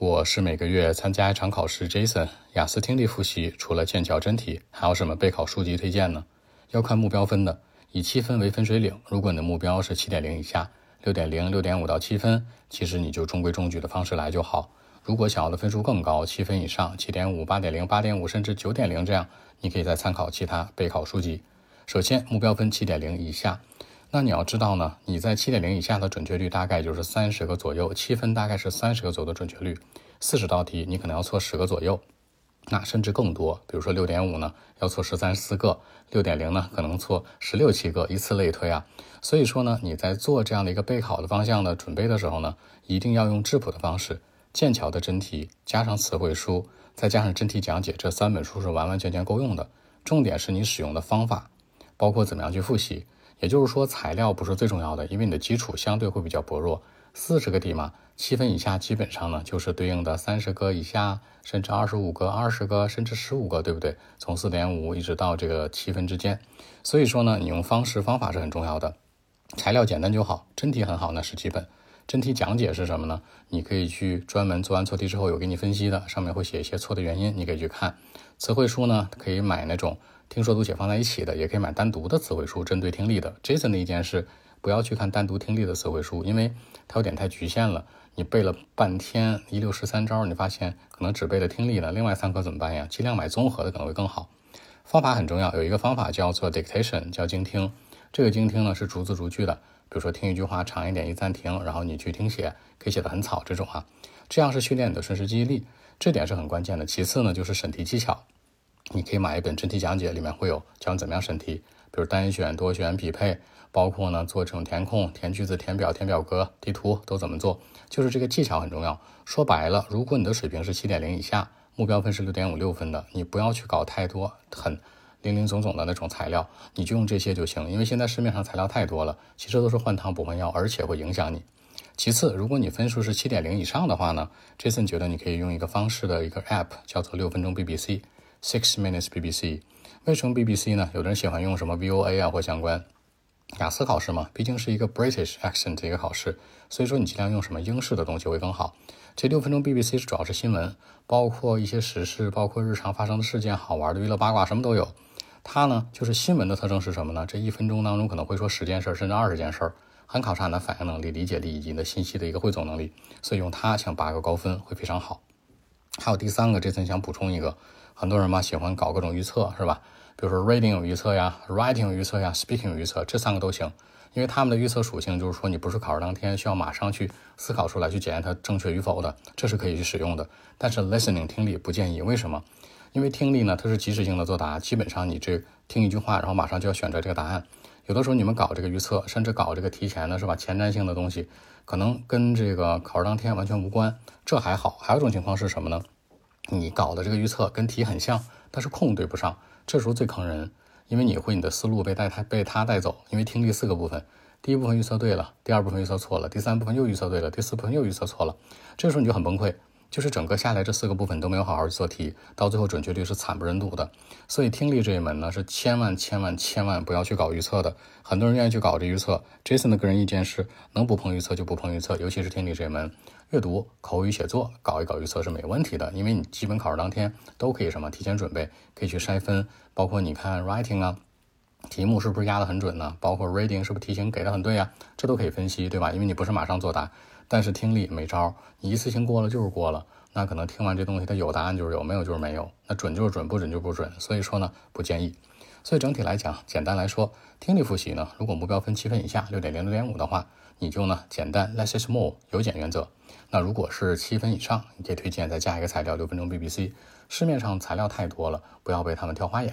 我是每个月参加一场考试，Jason。雅思听力复习除了剑桥真题，还有什么备考书籍推荐呢？要看目标分的，以七分为分水岭。如果你的目标是七点零以下，六点零、六点五到七分，其实你就中规中矩的方式来就好。如果想要的分数更高，七分以上，七点五、八点零、八点五，甚至九点零这样，你可以再参考其他备考书籍。首先，目标分七点零以下。那你要知道呢，你在七点零以下的准确率大概就是三十个左右，七分大概是三十个左右的准确率，四十道题你可能要错十个左右，那甚至更多。比如说六点五呢，要错十三四个；六点零呢，可能错十六七个，以此类推啊。所以说呢，你在做这样的一个备考的方向的准备的时候呢，一定要用质朴的方式，剑桥的真题加上词汇书，再加上真题讲解，这三本书是完完全全够用的。重点是你使用的方法，包括怎么样去复习。也就是说，材料不是最重要的，因为你的基础相对会比较薄弱。四十个题嘛，七分以下基本上呢就是对应的三十个以下，甚至二十五个、二十个，甚至十五个，对不对？从四点五一直到这个七分之间。所以说呢，你用方式方法是很重要的。材料简单就好，真题很好那是基本。真题讲解是什么呢？你可以去专门做完错题之后有给你分析的，上面会写一些错的原因，你可以去看。词汇书呢，可以买那种。听说读写放在一起的，也可以买单独的词汇书，针对听力的。Jason 的意见是，不要去看单独听力的词汇书，因为它有点太局限了。你背了半天一六十三招，你发现可能只背了听力的，另外三科怎么办呀？尽量买综合的可能会更好。方法很重要，有一个方法叫做 dictation，叫精听。这个精听呢是逐字逐句的，比如说听一句话长一点，一暂停，然后你去听写，可以写得很草这种啊，这样是训练你的瞬时记忆力，这点是很关键的。其次呢就是审题技巧。你可以买一本真题讲解，里面会有教你怎么样审题，比如单选、多选、匹配，包括呢做这种填空、填句子、填表、填表格、地图都怎么做，就是这个技巧很重要。说白了，如果你的水平是七点零以下，目标分是六点五六分的，你不要去搞太多很零零总总的那种材料，你就用这些就行。因为现在市面上材料太多了，其实都是换汤不换药，而且会影响你。其次，如果你分数是七点零以上的话呢，Jason 觉得你可以用一个方式的一个 App，叫做六分钟 BBC。Six minutes BBC，为什么 BBC 呢？有的人喜欢用什么 VOA 啊或相关。雅思考试嘛，毕竟是一个 British accent 的一个考试，所以说你尽量用什么英式的东西会更好。这六分钟 BBC 是主要是新闻，包括一些时事，包括日常发生的事件、好玩的娱乐八卦，什么都有。它呢，就是新闻的特征是什么呢？这一分钟当中可能会说十件事，甚至二十件事，很考察你的反应能力、理解力以及你的信息的一个汇总能力。所以用它抢八个高分会非常好。还有第三个，这次想补充一个。很多人嘛喜欢搞各种预测，是吧？比如说 reading 有预测呀，writing 有预测呀，speaking 有预测，这三个都行。因为他们的预测属性就是说，你不是考试当天需要马上去思考出来去检验它正确与否的，这是可以去使用的。但是 listening 听力不建议，为什么？因为听力呢，它是即时性的作答，基本上你这听一句话，然后马上就要选择这个答案。有的时候你们搞这个预测，甚至搞这个提前的，是吧？前瞻性的东西，可能跟这个考试当天完全无关。这还好，还有一种情况是什么呢？你搞的这个预测跟题很像，但是空对不上，这时候最坑人，因为你会你的思路被带他被他带走。因为听力四个部分，第一部分预测对了，第二部分预测错了，第三部分又预测对了，第四部分又预测错了，这时候你就很崩溃。就是整个下来这四个部分都没有好好做题，到最后准确率是惨不忍睹的。所以听力这一门呢，是千万千万千万不要去搞预测的。很多人愿意去搞这预测，Jason 的个人意见是，能不碰预测就不碰预测，尤其是听力这一门，阅读、口语、写作搞一搞预测是没问题的，因为你基本考试当天都可以什么提前准备，可以去筛分，包括你看 writing 啊，题目是不是压得很准呢？包括 reading 是不是题型给的很对呀？这都可以分析，对吧？因为你不是马上作答。但是听力没招，你一次性过了就是过了，那可能听完这东西，它有答案就是有，没有就是没有，那准就是准，不准就不准。所以说呢，不建议。所以整体来讲，简单来说，听力复习呢，如果目标分七分以下，六点零、六点五的话，你就呢简单 less is more，有减原则。那如果是七分以上，你可以推荐再加一个材料，六分钟 BBC。市面上材料太多了，不要被他们挑花眼。